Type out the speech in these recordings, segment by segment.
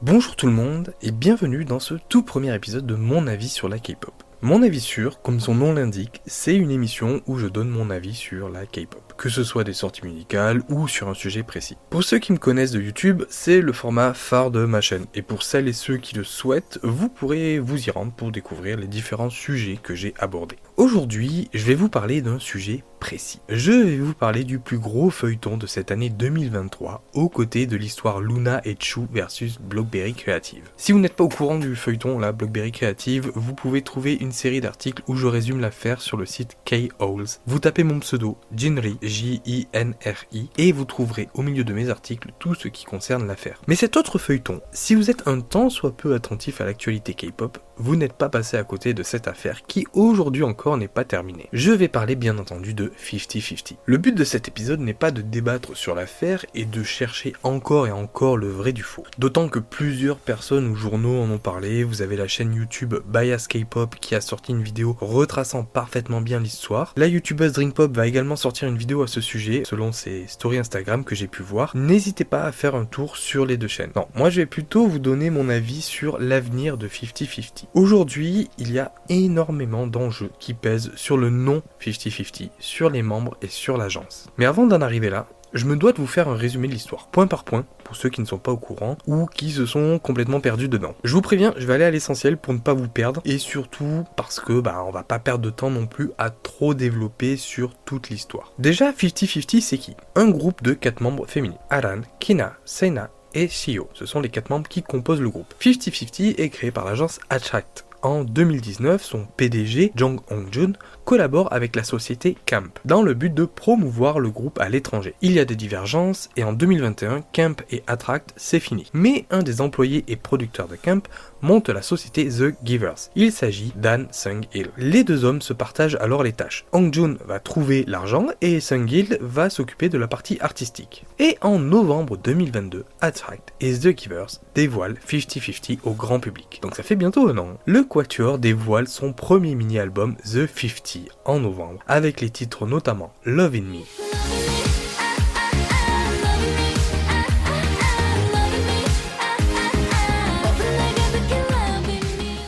Bonjour tout le monde et bienvenue dans ce tout premier épisode de mon avis sur la K-pop. Mon avis sur, comme son nom l'indique, c'est une émission où je donne mon avis sur la K-pop que ce soit des sorties musicales ou sur un sujet précis. Pour ceux qui me connaissent de YouTube, c'est le format phare de ma chaîne, et pour celles et ceux qui le souhaitent, vous pourrez vous y rendre pour découvrir les différents sujets que j'ai abordés. Aujourd'hui, je vais vous parler d'un sujet précis. Je vais vous parler du plus gros feuilleton de cette année 2023, aux côtés de l'histoire Luna et Chu versus Blockberry Creative. Si vous n'êtes pas au courant du feuilleton, la Blockberry Creative, vous pouvez trouver une série d'articles où je résume l'affaire sur le site K-Holes. Vous tapez mon pseudo, Jinri, J-I-N-R-I, et vous trouverez au milieu de mes articles tout ce qui concerne l'affaire. Mais cet autre feuilleton, si vous êtes un temps soit peu attentif à l'actualité K-pop, vous n'êtes pas passé à côté de cette affaire qui aujourd'hui encore n'est pas terminée. Je vais parler bien entendu de 50-50. Le but de cet épisode n'est pas de débattre sur l'affaire et de chercher encore et encore le vrai du faux. D'autant que plusieurs personnes ou journaux en ont parlé, vous avez la chaîne YouTube Bias K-pop qui a sorti une vidéo retraçant parfaitement bien l'histoire. La youtubeuse Dreampop va également sortir une vidéo à ce sujet selon ses stories Instagram que j'ai pu voir. N'hésitez pas à faire un tour sur les deux chaînes. Non, moi je vais plutôt vous donner mon avis sur l'avenir de 50-50. Aujourd'hui, il y a énormément d'enjeux qui pèsent sur le nom 50-50, sur les membres et sur l'agence. Mais avant d'en arriver là, je me dois de vous faire un résumé de l'histoire, point par point, pour ceux qui ne sont pas au courant ou qui se sont complètement perdus dedans. Je vous préviens, je vais aller à l'essentiel pour ne pas vous perdre et surtout parce que bah on va pas perdre de temps non plus à trop développer sur toute l'histoire. Déjà 50-50 c'est qui? Un groupe de 4 membres féminins. Aran, Kina, Seina et Shio. Ce sont les 4 membres qui composent le groupe. 50-50 est créé par l'agence Attract en 2019, son PDG, Jong Hong-jun, collabore avec la société Camp dans le but de promouvoir le groupe à l'étranger. Il y a des divergences et en 2021, Camp et Attract, c'est fini. Mais un des employés et producteurs de Camp monte la société The Givers. Il s'agit d'An Sung-il. Les deux hommes se partagent alors les tâches. Hong-jun va trouver l'argent et Sung-il va s'occuper de la partie artistique. Et en novembre 2022, Attract et The Givers dévoilent 50-50 au grand public. Donc ça fait bientôt un an. Le Quatuor dévoile son premier mini-album The 50 en novembre, avec les titres notamment Love in Me.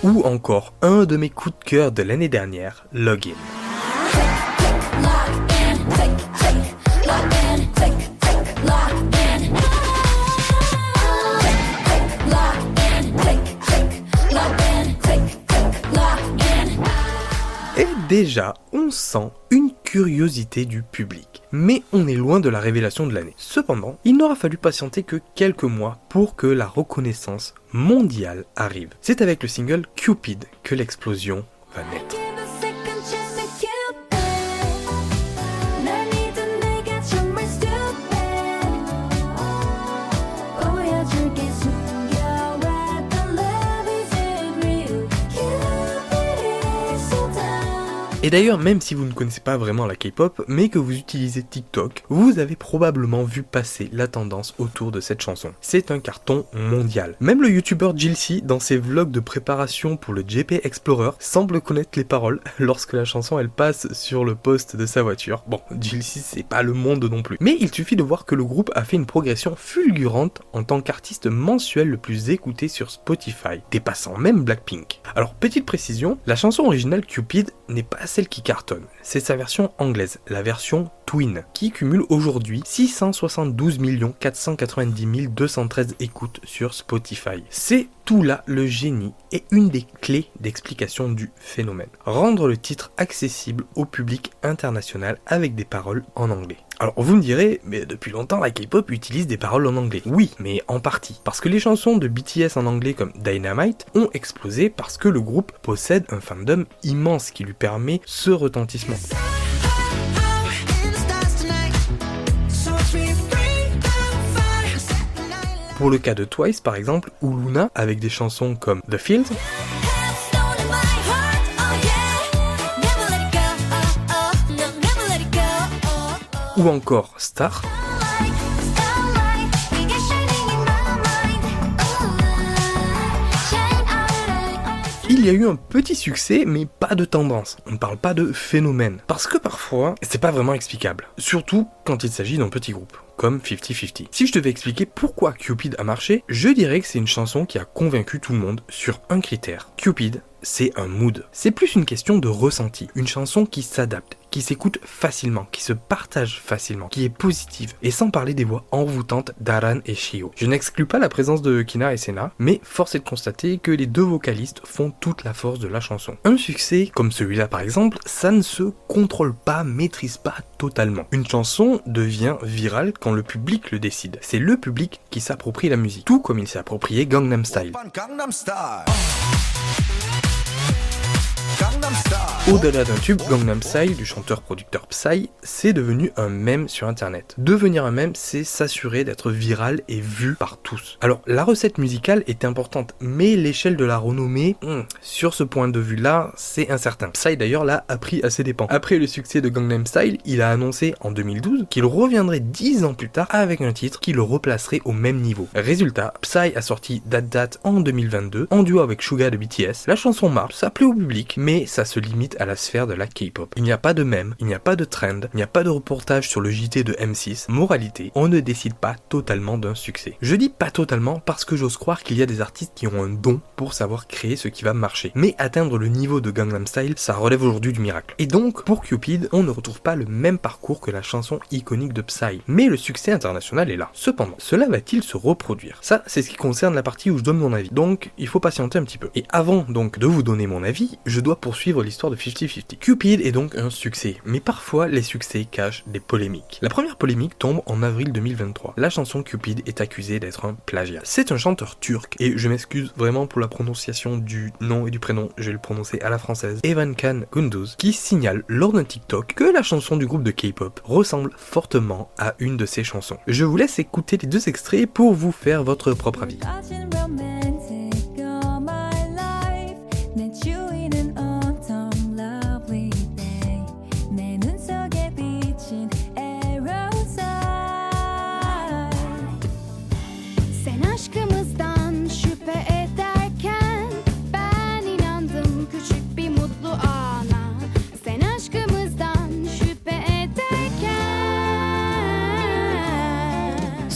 Ou encore un de mes coups de cœur de l'année dernière, Login. Et déjà, on sent une curiosité du public. Mais on est loin de la révélation de l'année. Cependant, il n'aura fallu patienter que quelques mois pour que la reconnaissance mondiale arrive. C'est avec le single Cupid que l'explosion va naître. Et d'ailleurs, même si vous ne connaissez pas vraiment la K-pop, mais que vous utilisez TikTok, vous avez probablement vu passer la tendance autour de cette chanson. C'est un carton mondial. Même le youtubeur Jilcy, dans ses vlogs de préparation pour le JP Explorer, semble connaître les paroles lorsque la chanson elle passe sur le poste de sa voiture. Bon, Jilcy c'est pas le monde non plus. Mais il suffit de voir que le groupe a fait une progression fulgurante en tant qu'artiste mensuel le plus écouté sur Spotify, dépassant même Blackpink. Alors petite précision, la chanson originale Cupid n'est pas celle qui cartonne. C'est sa version anglaise, la version Qui cumule aujourd'hui 672 490 213 écoutes sur Spotify. C'est tout là le génie et une des clés d'explication du phénomène. Rendre le titre accessible au public international avec des paroles en anglais. Alors vous me direz, mais depuis longtemps la K-pop utilise des paroles en anglais. Oui, mais en partie. Parce que les chansons de BTS en anglais comme Dynamite ont explosé parce que le groupe possède un fandom immense qui lui permet ce retentissement. Pour le cas de Twice par exemple, ou Luna avec des chansons comme The Field, ou encore Star. il y a eu un petit succès, mais pas de tendance. On ne parle pas de phénomène. Parce que parfois, c'est pas vraiment explicable. Surtout quand il s'agit d'un petit groupe comme 50-50. Si je devais expliquer pourquoi Cupid a marché, je dirais que c'est une chanson qui a convaincu tout le monde sur un critère. Cupid, c'est un mood. C'est plus une question de ressenti. Une chanson qui s'adapte, qui s'écoute facilement, qui se partage facilement, qui est positive. Et sans parler des voix envoûtantes d'Aran et Shio. Je n'exclus pas la présence de Kina et Sena, mais force est de constater que les deux vocalistes font toute la force de la chanson. Un succès, comme celui-là par exemple, ça ne se contrôle pas, maîtrise pas totalement. Une chanson devient virale quand le public le décide. C'est le public qui s'approprie la musique, tout comme il s'est approprié Gangnam Style. Au-delà d'un tube, Gangnam Style du chanteur-producteur Psy, c'est devenu un mème sur internet. Devenir un mème, c'est s'assurer d'être viral et vu par tous. Alors, la recette musicale est importante, mais l'échelle de la renommée, hmm, sur ce point de vue-là, c'est incertain. Psy d'ailleurs l'a appris à ses dépens. Après le succès de Gangnam Style, il a annoncé en 2012 qu'il reviendrait 10 ans plus tard avec un titre qui le replacerait au même niveau. Résultat, Psy a sorti That That en 2022 en duo avec Suga de BTS. La chanson marche, ça plaît au public, mais ça se limite à la sphère de la K-pop. Il n'y a pas de mème, il n'y a pas de trend, il n'y a pas de reportage sur le JT de M6. Moralité, on ne décide pas totalement d'un succès. Je dis pas totalement parce que j'ose croire qu'il y a des artistes qui ont un don pour savoir créer ce qui va marcher. Mais atteindre le niveau de Gangnam Style, ça relève aujourd'hui du miracle. Et donc, pour Cupid, on ne retrouve pas le même parcours que la chanson iconique de Psy. Mais le succès international est là. Cependant, cela va-t-il se reproduire? Ça, c'est ce qui concerne la partie où je donne mon avis. Donc, il faut patienter un petit peu. Et avant donc de vous donner mon avis, je dois poursuivre l'histoire de 50-50. Cupid est donc un succès, mais parfois les succès cachent des polémiques. La première polémique tombe en avril 2023. La chanson Cupid est accusée d'être un plagiat. C'est un chanteur turc, et je m'excuse vraiment pour la prononciation du nom et du prénom, je vais le prononcer à la française, Evan Khan Gunduz, qui signale lors d'un TikTok que la chanson du groupe de K-pop ressemble fortement à une de ses chansons. Je vous laisse écouter les deux extraits pour vous faire votre propre avis.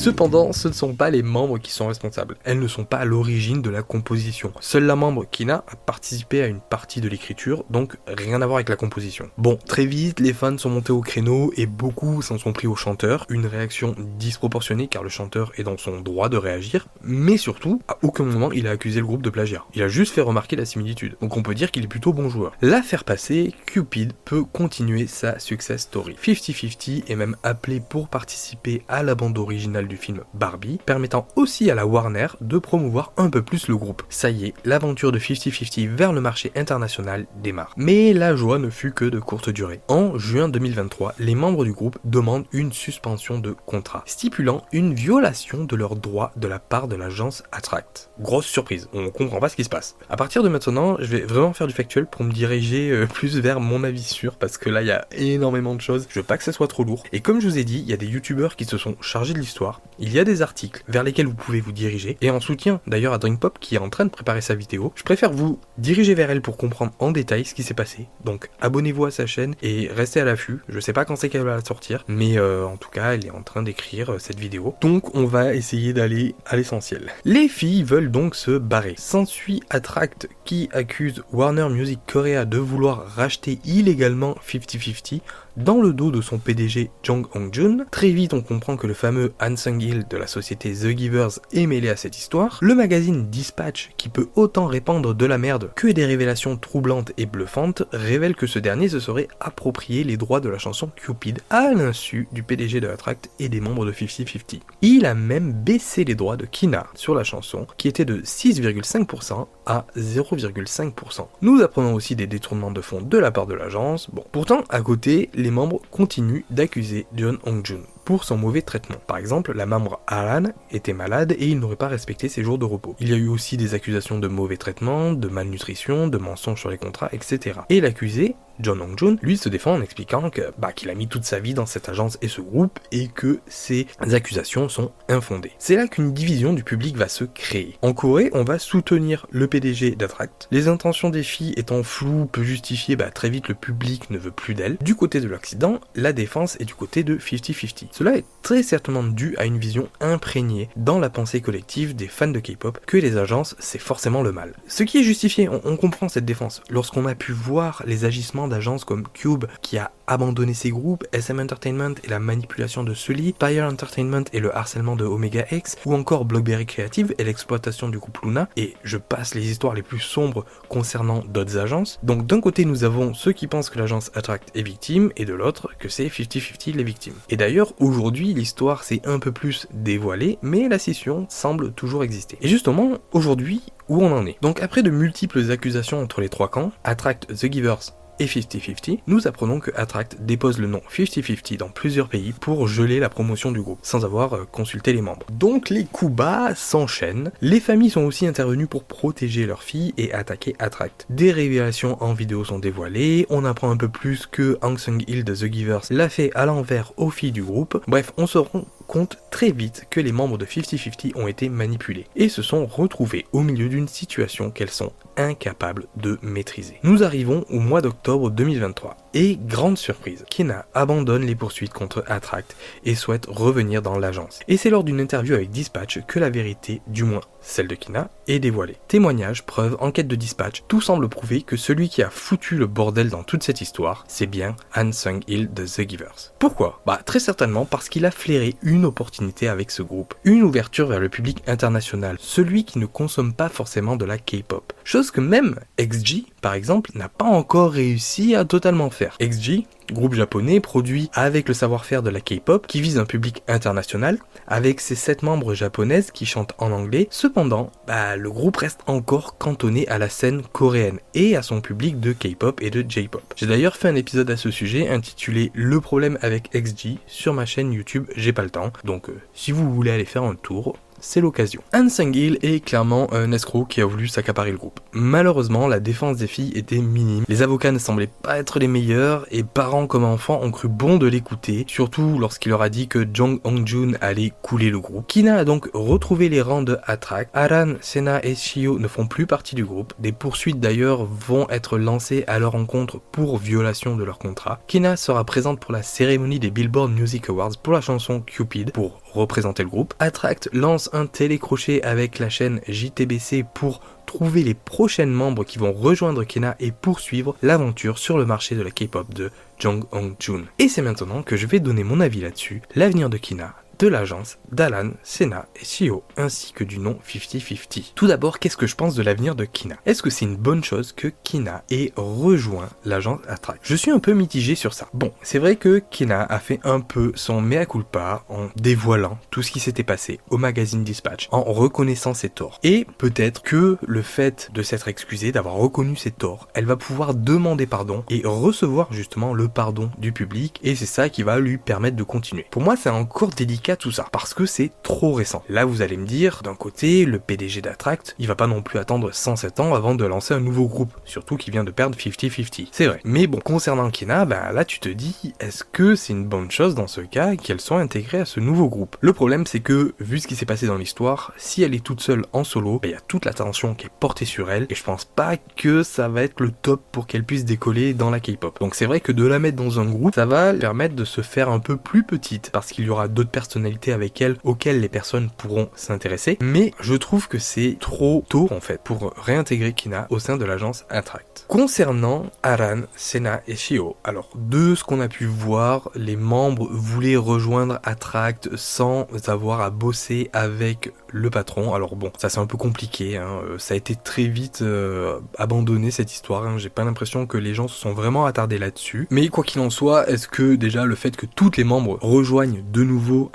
Cependant, ce ne sont pas les membres qui sont responsables. Elles ne sont pas à l'origine de la composition. Seule la membre Kina a participé à une partie de l'écriture, donc rien à voir avec la composition. Bon, très vite, les fans sont montés au créneau et beaucoup s'en sont pris au chanteur. Une réaction disproportionnée car le chanteur est dans son droit de réagir, mais surtout, à aucun moment il a accusé le groupe de plagiat. Il a juste fait remarquer la similitude. Donc on peut dire qu'il est plutôt bon joueur. L'affaire passée, Cupid peut continuer sa success story. 50-50 est même appelé pour participer à la bande originale du film Barbie, permettant aussi à la Warner de promouvoir un peu plus le groupe. Ça y est, l'aventure de 50-50 vers le marché international démarre. Mais la joie ne fut que de courte durée. En juin 2023, les membres du groupe demandent une suspension de contrat, stipulant une violation de leurs droits de la part de l'agence Attract. Grosse surprise, on comprend pas ce qui se passe. À partir de maintenant, je vais vraiment faire du factuel pour me diriger euh, plus vers mon avis sûr, parce que là il y a énormément de choses, je veux pas que ça soit trop lourd. Et comme je vous ai dit, il y a des youtubeurs qui se sont chargés de l'histoire, il y a des articles vers lesquels vous pouvez vous diriger, et en soutien d'ailleurs à Drinkpop qui est en train de préparer sa vidéo, je préfère vous diriger vers elle pour comprendre en détail ce qui s'est passé. Donc abonnez-vous à sa chaîne et restez à l'affût. Je sais pas quand c'est qu'elle va sortir, mais euh, en tout cas elle est en train d'écrire euh, cette vidéo. Donc on va essayer d'aller à l'essentiel. Les filles veulent donc se barrer. S'ensuit Attract qui accuse Warner Music Korea de vouloir racheter illégalement 50-50 dans le dos de son PDG Jong Hong-jun. Très vite, on comprend que le fameux Han Sung-il de la société The Givers est mêlé à cette histoire. Le magazine Dispatch, qui peut autant répandre de la merde que des révélations troublantes et bluffantes, révèle que ce dernier se serait approprié les droits de la chanson Cupid à l'insu du PDG de Attract et des membres de 50-50. Il a même baissé les droits de Kina sur la chanson, qui était de 6,5% à 0,5%. Nous apprenons aussi des détournements de fonds de la part de l'agence. Bon, pourtant, à côté, les membres continuent d'accuser John Hong-jun pour son mauvais traitement. Par exemple, la membre Alan était malade et il n'aurait pas respecté ses jours de repos. Il y a eu aussi des accusations de mauvais traitement, de malnutrition, de mensonges sur les contrats, etc. Et l'accusé John Hong-jun, lui se défend en expliquant que bah, qu'il a mis toute sa vie dans cette agence et ce groupe et que ces accusations sont infondées. C'est là qu'une division du public va se créer. En Corée, on va soutenir le PDG d'Attract. Les intentions des filles étant floues, peu justifiées, bah, très vite le public ne veut plus d'elles. Du côté de l'Occident, la défense est du côté de 50-50. Cela est très certainement dû à une vision imprégnée dans la pensée collective des fans de K-pop que les agences c'est forcément le mal. Ce qui est justifié, on, on comprend cette défense. Lorsqu'on a pu voir les agissements d'agences comme Cube qui a abandonné ses groupes, SM Entertainment et la manipulation de Sully, Fire Entertainment et le harcèlement de Omega X, ou encore Blockberry Creative et l'exploitation du groupe Luna, et je passe les histoires les plus sombres concernant d'autres agences. Donc d'un côté nous avons ceux qui pensent que l'agence Attract est victime, et de l'autre que c'est 50-50 les victimes. Et d'ailleurs aujourd'hui l'histoire s'est un peu plus dévoilée, mais la scission semble toujours exister. Et justement aujourd'hui où on en est? Donc après de multiples accusations entre les trois camps, Attract The Givers et 50-50, nous apprenons que Attract dépose le nom 50-50 dans plusieurs pays pour geler la promotion du groupe, sans avoir euh, consulté les membres. Donc les coups bas s'enchaînent, les familles sont aussi intervenues pour protéger leurs filles et attaquer Attract. Des révélations en vidéo sont dévoilées, on apprend un peu plus que Hang Sung-il de The Givers l'a fait à l'envers aux filles du groupe, bref, on se rend compte très vite que les membres de 50-50 ont été manipulés et se sont retrouvés au milieu d'une situation qu'elles sont incapables de maîtriser. Nous arrivons au mois d'octobre 2023 et grande surprise, Kina abandonne les poursuites contre Attract et souhaite revenir dans l'agence. Et c'est lors d'une interview avec Dispatch que la vérité, du moins celle de Kina, est dévoilée. Témoignages, preuves, enquête de Dispatch, tout semble prouver que celui qui a foutu le bordel dans toute cette histoire, c'est bien Han Sung-il de The Givers. Pourquoi? Bah très certainement parce qu'il a flairé une opportunité avec ce groupe, une ouverture vers le public international, celui qui ne consomme pas forcément de la K-pop. Chose que même XG, par exemple, n'a pas encore réussi à totalement faire. XG, groupe japonais produit avec le savoir-faire de la K-pop qui vise un public international, avec ses 7 membres japonaises qui chantent en anglais. Cependant, bah, le groupe reste encore cantonné à la scène coréenne et à son public de K-pop et de J-pop. J'ai d'ailleurs fait un épisode à ce sujet intitulé Le problème avec XG sur ma chaîne YouTube J'ai pas le temps, donc euh, si vous voulez aller faire un tour, c'est l'occasion. Han Sang-il est clairement un escroc qui a voulu s'accaparer le groupe. Malheureusement, la défense des filles était minime. Les avocats ne semblaient pas être les meilleurs et parents comme enfants ont cru bon de l'écouter, surtout lorsqu'il leur a dit que Jong Hong-jun allait couler le groupe. Kina a donc retrouvé les rangs de Attract. Aran, Sena et Shio ne font plus partie du groupe. Des poursuites d'ailleurs vont être lancées à leur encontre pour violation de leur contrat. Kina sera présente pour la cérémonie des Billboard Music Awards pour la chanson Cupid pour représenter le groupe. Attract lance un télécrochet avec la chaîne JTBC pour trouver les prochaines membres qui vont rejoindre Kena et poursuivre l'aventure sur le marché de la K-pop de Jong Hong Jun. Et c'est maintenant que je vais donner mon avis là-dessus, l'avenir de Kina de l'agence d'Alan, Sena et Shio, ainsi que du nom 50-50. Tout d'abord, qu'est-ce que je pense de l'avenir de Kina? Est-ce que c'est une bonne chose que Kina ait rejoint l'agence Attract Je suis un peu mitigé sur ça. Bon, c'est vrai que Kina a fait un peu son mea culpa en dévoilant tout ce qui s'était passé au magazine Dispatch, en reconnaissant ses torts. Et peut-être que le fait de s'être excusé, d'avoir reconnu ses torts, elle va pouvoir demander pardon et recevoir justement le pardon du public, et c'est ça qui va lui permettre de continuer. Pour moi, c'est encore délicat tout ça, parce que c'est trop récent. Là, vous allez me dire, d'un côté, le PDG d'Attract, il va pas non plus attendre 107 ans avant de lancer un nouveau groupe, surtout qu'il vient de perdre 50-50. C'est vrai. Mais bon, concernant Kina, ben là, tu te dis, est-ce que c'est une bonne chose dans ce cas qu'elle soit intégrée à ce nouveau groupe? Le problème, c'est que, vu ce qui s'est passé dans l'histoire, si elle est toute seule en solo, il y a toute l'attention qui est portée sur elle, et je pense pas que ça va être le top pour qu'elle puisse décoller dans la K-pop. Donc c'est vrai que de la mettre dans un groupe, ça va permettre de se faire un peu plus petite, parce qu'il y aura d'autres personnes avec elle auxquelles les personnes pourront s'intéresser. Mais je trouve que c'est trop tôt en fait pour réintégrer Kina au sein de l'agence Attract. Concernant Aran, Sena et Shio, alors de ce qu'on a pu voir, les membres voulaient rejoindre Attract sans avoir à bosser avec le patron. Alors bon, ça c'est un peu compliqué, hein. Euh, ça a été très vite euh, abandonné cette histoire, hein. j'ai pas l'impression que les gens se sont vraiment attardés là-dessus. Mais quoi qu'il en soit, est-ce que déjà le fait que toutes les membres rejoignent de nouveau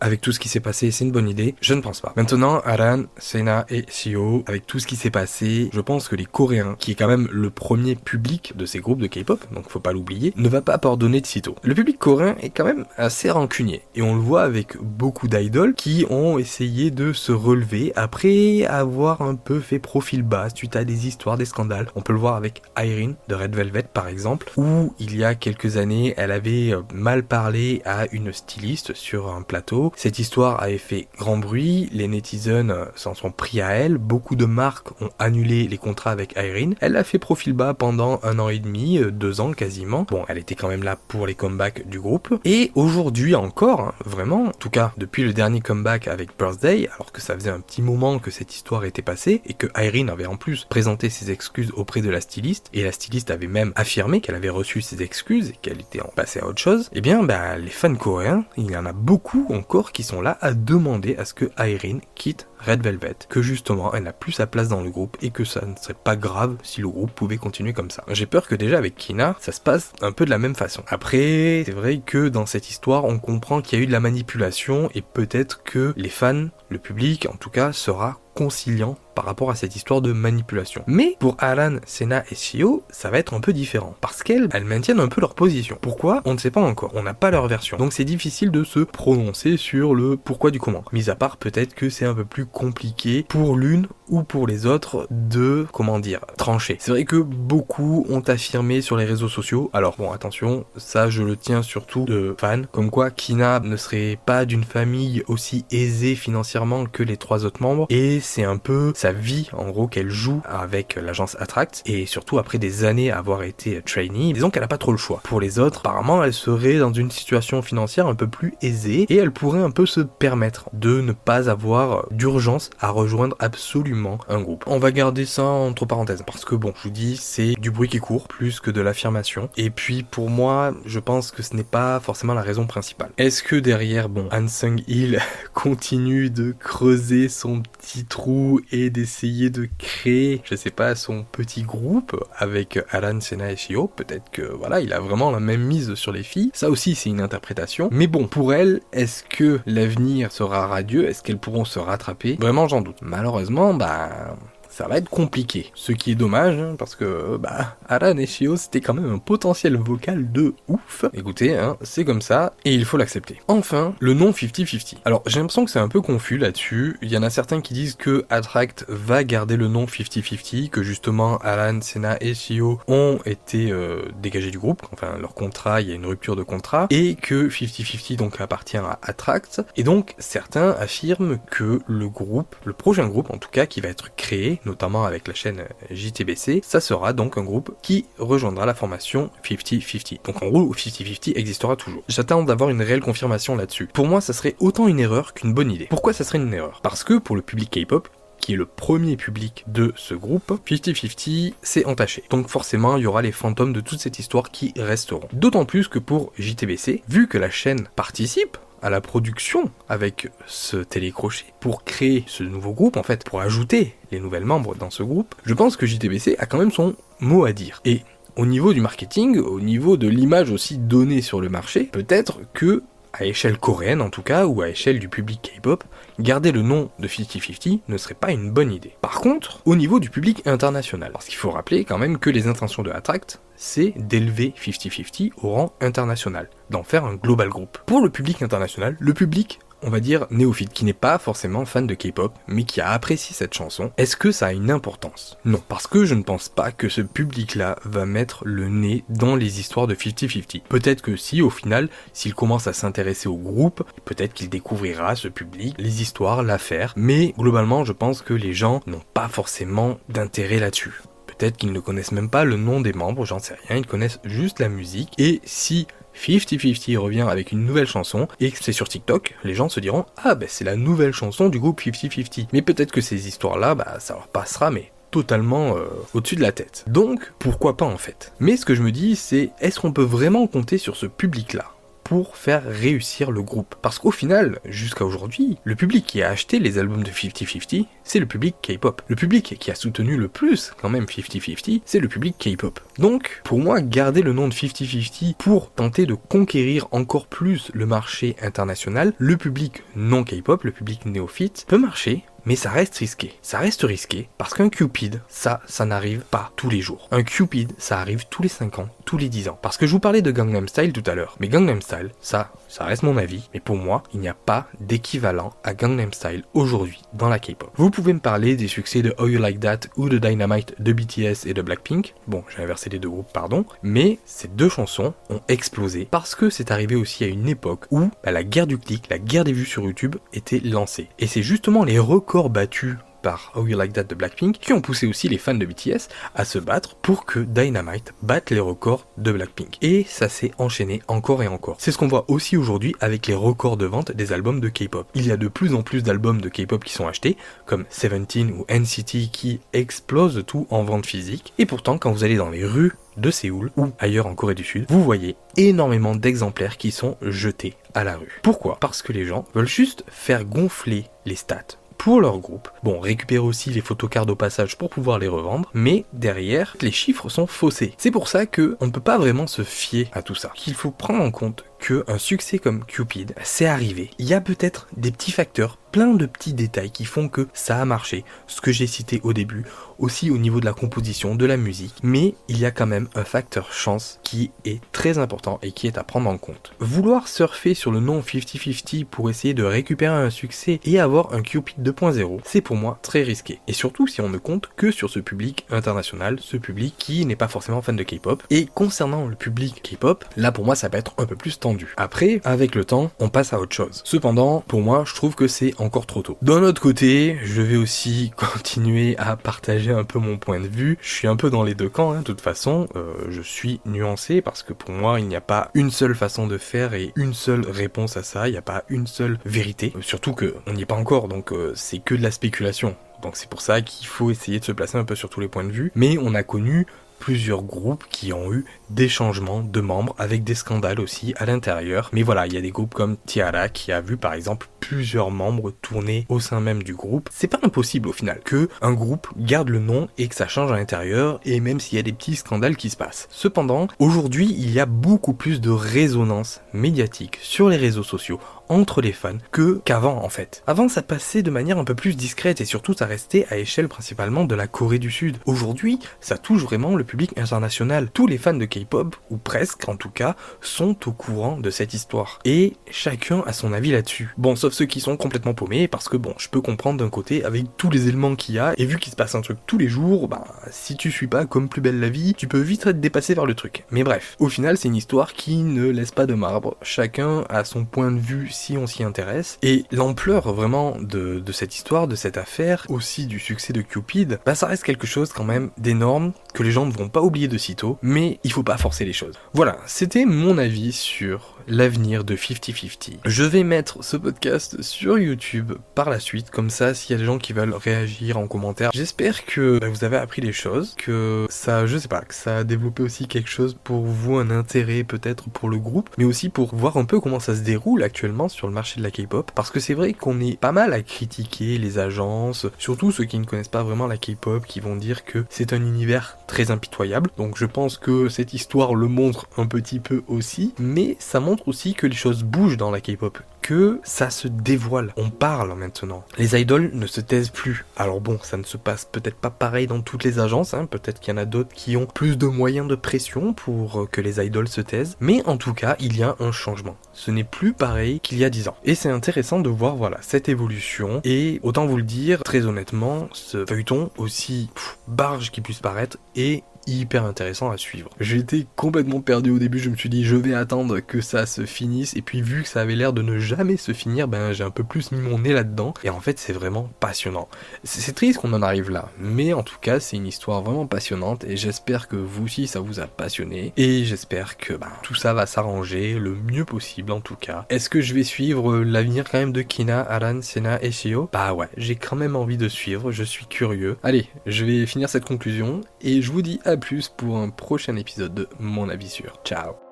Avec tout ce qui s'est passé, c'est une bonne idée Je ne pense pas. Maintenant, Aran, Sena et Shio, avec tout ce qui s'est passé, je pense que les Coréens, qui est quand même le premier public de ces groupes de K-pop, donc faut pas l'oublier, ne va pas pardonner de sitôt. Le public coréen est quand même assez rancunier, et on le voit avec beaucoup d'idoles qui ont essayé de se relever après avoir un peu fait profil bas suite à des histoires, des scandales. On peut le voir avec Irene de Red Velvet par exemple, où il y a quelques années, elle avait mal parlé à une styliste sur plateau. Cette histoire avait fait grand bruit, les netizens euh, s'en sont pris à elle, beaucoup de marques ont annulé les contrats avec Irene. Elle a fait profil bas pendant un an et demi, euh, deux ans quasiment. Bon, elle était quand même là pour les comebacks du groupe. Et aujourd'hui encore, hein, vraiment, en tout cas depuis le dernier comeback avec Birthday, alors que ça faisait un petit moment que cette histoire était passée et que Irene avait en plus présenté ses excuses auprès de la styliste, et la styliste avait même affirmé qu'elle avait reçu ses excuses et qu'elle était en passée à autre chose, eh bien bah, les fans coréens, il y en a beaucoup encore qui sont là à demander à ce que Irene quitte Red Velvet, que justement elle n'a plus sa place dans le groupe et que ça ne serait pas grave si le groupe pouvait continuer comme ça. J'ai peur que déjà avec Kina, ça se passe un peu de la même façon. Après, c'est vrai que dans cette histoire, on comprend qu'il y a eu de la manipulation et peut-être que les fans, le public en tout cas, sera conciliant par rapport à cette histoire de manipulation. Mais pour Alan, Senna et Shio, ça va être un peu différent. Parce qu'elles, elles maintiennent un peu leur position. Pourquoi? On ne sait pas encore. On n'a pas leur version. Donc c'est difficile de se prononcer sur le pourquoi du comment. Mis à part peut-être que c'est un peu plus compliqué pour l'une ou pour les autres de, comment dire, trancher. C'est vrai que beaucoup ont affirmé sur les réseaux sociaux, alors bon attention, ça je le tiens surtout de fans, comme quoi Kina ne serait pas d'une famille aussi aisée financièrement que les trois autres membres, et c'est un peu sa vie en gros qu'elle joue avec l'agence Attract, et surtout après des années à avoir été trainee, disons qu'elle a pas trop le choix. Pour les autres, apparemment elle serait dans une situation financière un peu plus aisée, et elle pourrait un peu se permettre de ne pas avoir d'urgence à rejoindre absolument un groupe. On va garder ça entre parenthèses parce que bon, je vous dis, c'est du bruit qui court plus que de l'affirmation. Et puis pour moi, je pense que ce n'est pas forcément la raison principale. Est-ce que derrière, bon, Hansung Hill continue de creuser son petit trou et d'essayer de créer, je sais pas, son petit groupe avec Alan, Senna et Shio Peut-être que voilà, il a vraiment la même mise sur les filles. Ça aussi, c'est une interprétation. Mais bon, pour elle, est-ce que l'avenir sera radieux? Est-ce qu'elles pourront se rattraper? Vraiment, j'en doute. Malheureusement, bah bah ça va être compliqué. Ce qui est dommage, hein, parce que bah, Alan et Shio, c'était quand même un potentiel vocal de ouf. Écoutez, hein, c'est comme ça, et il faut l'accepter. Enfin, le nom 50-50. Alors, j'ai l'impression que c'est un peu confus là-dessus. Il y en a certains qui disent que Attract va garder le nom 50-50, que justement Alan, Senna et Shio ont été euh, dégagés du groupe, enfin leur contrat, il y a une rupture de contrat, et que 50-50 donc appartient à Attract. Et donc, certains affirment que le groupe, le prochain groupe en tout cas, qui va être créé, notamment avec la chaîne JTBC, ça sera donc un groupe qui rejoindra la formation 50-50. Donc en gros, 50-50 existera toujours. J'attends d'avoir une réelle confirmation là-dessus. Pour moi, ça serait autant une erreur qu'une bonne idée. Pourquoi ça serait une erreur? Parce que pour le public K-pop, qui est le premier public de ce groupe, 50-50 c'est entaché. Donc forcément, il y aura les fantômes de toute cette histoire qui resteront. D'autant plus que pour JTBC, vu que la chaîne participe à la production avec ce télécrochet pour créer ce nouveau groupe, en fait, pour ajouter les nouvelles membres dans ce groupe, je pense que JTBC a quand même son mot à dire. Et au niveau du marketing, au niveau de l'image aussi donnée sur le marché, peut-être que à échelle coréenne en tout cas, ou à échelle du public K-pop, garder le nom de 50-50 ne serait pas une bonne idée. Par contre, au niveau du public international, parce qu'il faut rappeler quand même que les intentions de Attract c'est d'élever 50-50 au rang international, d'en faire un global group. Pour le public international, le public on va dire néophyte, qui n'est pas forcément fan de K-pop, mais qui a apprécié cette chanson, est-ce que ça a une importance? Non, parce que je ne pense pas que ce public-là va mettre le nez dans les histoires de 50-50. Peut-être que si, au final, s'il commence à s'intéresser au groupe, peut-être qu'il découvrira ce public, les histoires, l'affaire, mais globalement, je pense que les gens n'ont pas forcément d'intérêt là-dessus. Peut-être qu'ils ne connaissent même pas le nom des membres, j'en sais rien, ils connaissent juste la musique. Et si 50-50 revient avec une nouvelle chanson et c'est sur TikTok, les gens se diront Ah ben c'est la nouvelle chanson du groupe 50-50. Mais peut-être que ces histoires-là, bah ça leur passera, mais totalement euh, au-dessus de la tête. Donc, pourquoi pas en fait? Mais ce que je me dis, c'est est-ce qu'on peut vraiment compter sur ce public-là? Pour faire réussir le groupe. Parce qu'au final, jusqu'à aujourd'hui, le public qui a acheté les albums de 50-50, c'est le public K-pop. Le public qui a soutenu le plus, quand même 50-50, c'est le public K-pop. Donc, pour moi, garder le nom de 50-50 pour tenter de conquérir encore plus le marché international, le public non K-pop, le public néophyte, peut marcher, mais ça reste risqué. Ça reste risqué parce qu'un Cupid, ça, ça n'arrive pas tous les jours. Un Cupid, ça arrive tous les 5 ans, tous les 10 ans. Parce que je vous parlais de Gangnam Style tout à l'heure. Mais Gangnam Style, ça, ça reste mon avis. Mais pour moi, il n'y a pas d'équivalent à Gangnam Style aujourd'hui dans la K-pop. Vous pouvez me parler des succès de How You Like That ou de Dynamite de BTS et de Blackpink. Bon, j'ai inversé les deux groupes, pardon. Mais ces deux chansons ont explosé parce que c'est arrivé aussi à une époque où bah, la guerre du clic, la guerre des vues sur YouTube était lancée. Et c'est justement les records battus par How You Like That de Blackpink qui ont poussé aussi les fans de BTS à se battre pour que Dynamite batte les records de Blackpink. Et ça s'est enchaîné encore et encore. C'est ce qu'on voit aussi aujourd'hui avec les records de vente des albums de K-pop. Il y a de plus en plus d'albums de K-pop qui sont achetés, comme Seventeen ou NCT qui explosent tout en vente physique. Et pourtant, quand vous allez dans les rues de Séoul ou ailleurs en Corée du Sud, vous voyez énormément d'exemplaires qui sont jetés à la rue. Pourquoi? Parce que les gens veulent juste faire gonfler les stats pour leur groupe. Bon, récupérer aussi les photocards au passage pour pouvoir les revendre, mais derrière, les chiffres sont faussés. C'est pour ça que on ne peut pas vraiment se fier à tout ça. Qu'il faut prendre en compte que un succès comme Cupid, c'est arrivé. Il y a peut-être des petits facteurs, plein de petits détails qui font que ça a marché. Ce que j'ai cité au début, aussi au niveau de la composition, de la musique. Mais il y a quand même un facteur chance qui est très important et qui est à prendre en compte. Vouloir surfer sur le nom 50-50 pour essayer de récupérer un succès et avoir un Cupid 2.0, c'est pour moi très risqué. Et surtout si on ne compte que sur ce public international, ce public qui n'est pas forcément fan de K-pop. Et concernant le public K-pop, là pour moi ça peut être un peu plus Après, avec le temps, on passe à autre chose. Cependant, pour moi, je trouve que c'est encore trop tôt. D'un autre côté, je vais aussi continuer à partager un peu mon point de vue. Je suis un peu dans les deux camps, hein, de toute façon. Euh, je suis nuancé parce que pour moi, il n'y a pas une seule façon de faire et une seule réponse à ça. Il n'y a pas une seule vérité. Euh, surtout que on n'y est pas encore, donc euh, c'est que de la spéculation. Donc c'est pour ça qu'il faut essayer de se placer un peu sur tous les points de vue. Mais on a connu plusieurs groupes qui ont eu des changements de membres avec des scandales aussi à l'intérieur. Mais voilà, il y a des groupes comme Tiara qui a vu par exemple plusieurs membres tourner au sein même du groupe. C'est pas impossible au final que un groupe garde le nom et que ça change à l'intérieur et même s'il y a des petits scandales qui se passent. Cependant, aujourd'hui, il y a beaucoup plus de résonance médiatique sur les réseaux sociaux entre les fans que qu'avant en fait. Avant ça passait de manière un peu plus discrète et surtout ça restait à échelle principalement de la Corée du Sud. Aujourd'hui, ça touche vraiment le public international. Tous les fans de K-pop, ou presque en tout cas, sont au courant de cette histoire. Et chacun a son avis là-dessus. Bon, sauf ceux qui sont complètement paumés, parce que bon, je peux comprendre d'un côté, avec tous les éléments qu'il y a, et vu qu'il se passe un truc tous les jours, bah, si tu suis pas comme plus belle la vie, tu peux vite être dépassé par le truc. Mais bref, au final, c'est une histoire qui ne laisse pas de marbre. Chacun a son point de vue si on s'y intéresse. Et l'ampleur vraiment de, de, cette histoire, de cette affaire, aussi du succès de Cupid, bah ça reste quelque chose quand même d'énorme que les gens ne vont pas oublier de sitôt, mais il faut pas forcer les choses. Voilà, c'était mon avis sur l'avenir de 50-50. Je vais mettre ce podcast sur YouTube par la suite, comme ça s'il y a des gens qui veulent réagir en commentaire. J'espère que vous avez appris des choses, que ça, je sais pas, que ça a développé aussi quelque chose pour vous, un intérêt peut-être pour le groupe, mais aussi pour voir un peu comment ça se déroule actuellement sur le marché de la K-pop, parce que c'est vrai qu'on est pas mal à critiquer les agences, surtout ceux qui ne connaissent pas vraiment la K-pop, qui vont dire que c'est un univers très impitoyable, donc je pense que cette histoire le montre un petit peu aussi, mais ça montre aussi que les choses bougent dans la K-pop, que ça se dévoile. On parle maintenant. Les idoles ne se taisent plus. Alors bon, ça ne se passe peut-être pas pareil dans toutes les agences, hein. peut-être qu'il y en a d'autres qui ont plus de moyens de pression pour que les idoles se taisent, mais en tout cas, il y a un changement. Ce n'est plus pareil qu'il y a 10 ans. Et c'est intéressant de voir voilà cette évolution et autant vous le dire très honnêtement, ce feuilleton aussi barge qui puisse paraître est hyper intéressant à suivre. J'étais complètement perdu au début, je me suis dit je vais attendre que ça se finisse et puis vu que ça avait l'air de ne jamais se finir, ben j'ai un peu plus mis mon nez là-dedans et en fait c'est vraiment passionnant. C'est triste qu'on en arrive là, mais en tout cas c'est une histoire vraiment passionnante et j'espère que vous aussi ça vous a passionné et j'espère que ben, tout ça va s'arranger le mieux possible en tout cas. Est-ce que je vais suivre l'avenir quand même de Kina, Aran, Sena et Shio? Bah ouais, j'ai quand même envie de suivre, je suis curieux. Allez, je vais finir cette conclusion et je vous dis plus pour un prochain épisode de Mon avis sur. Ciao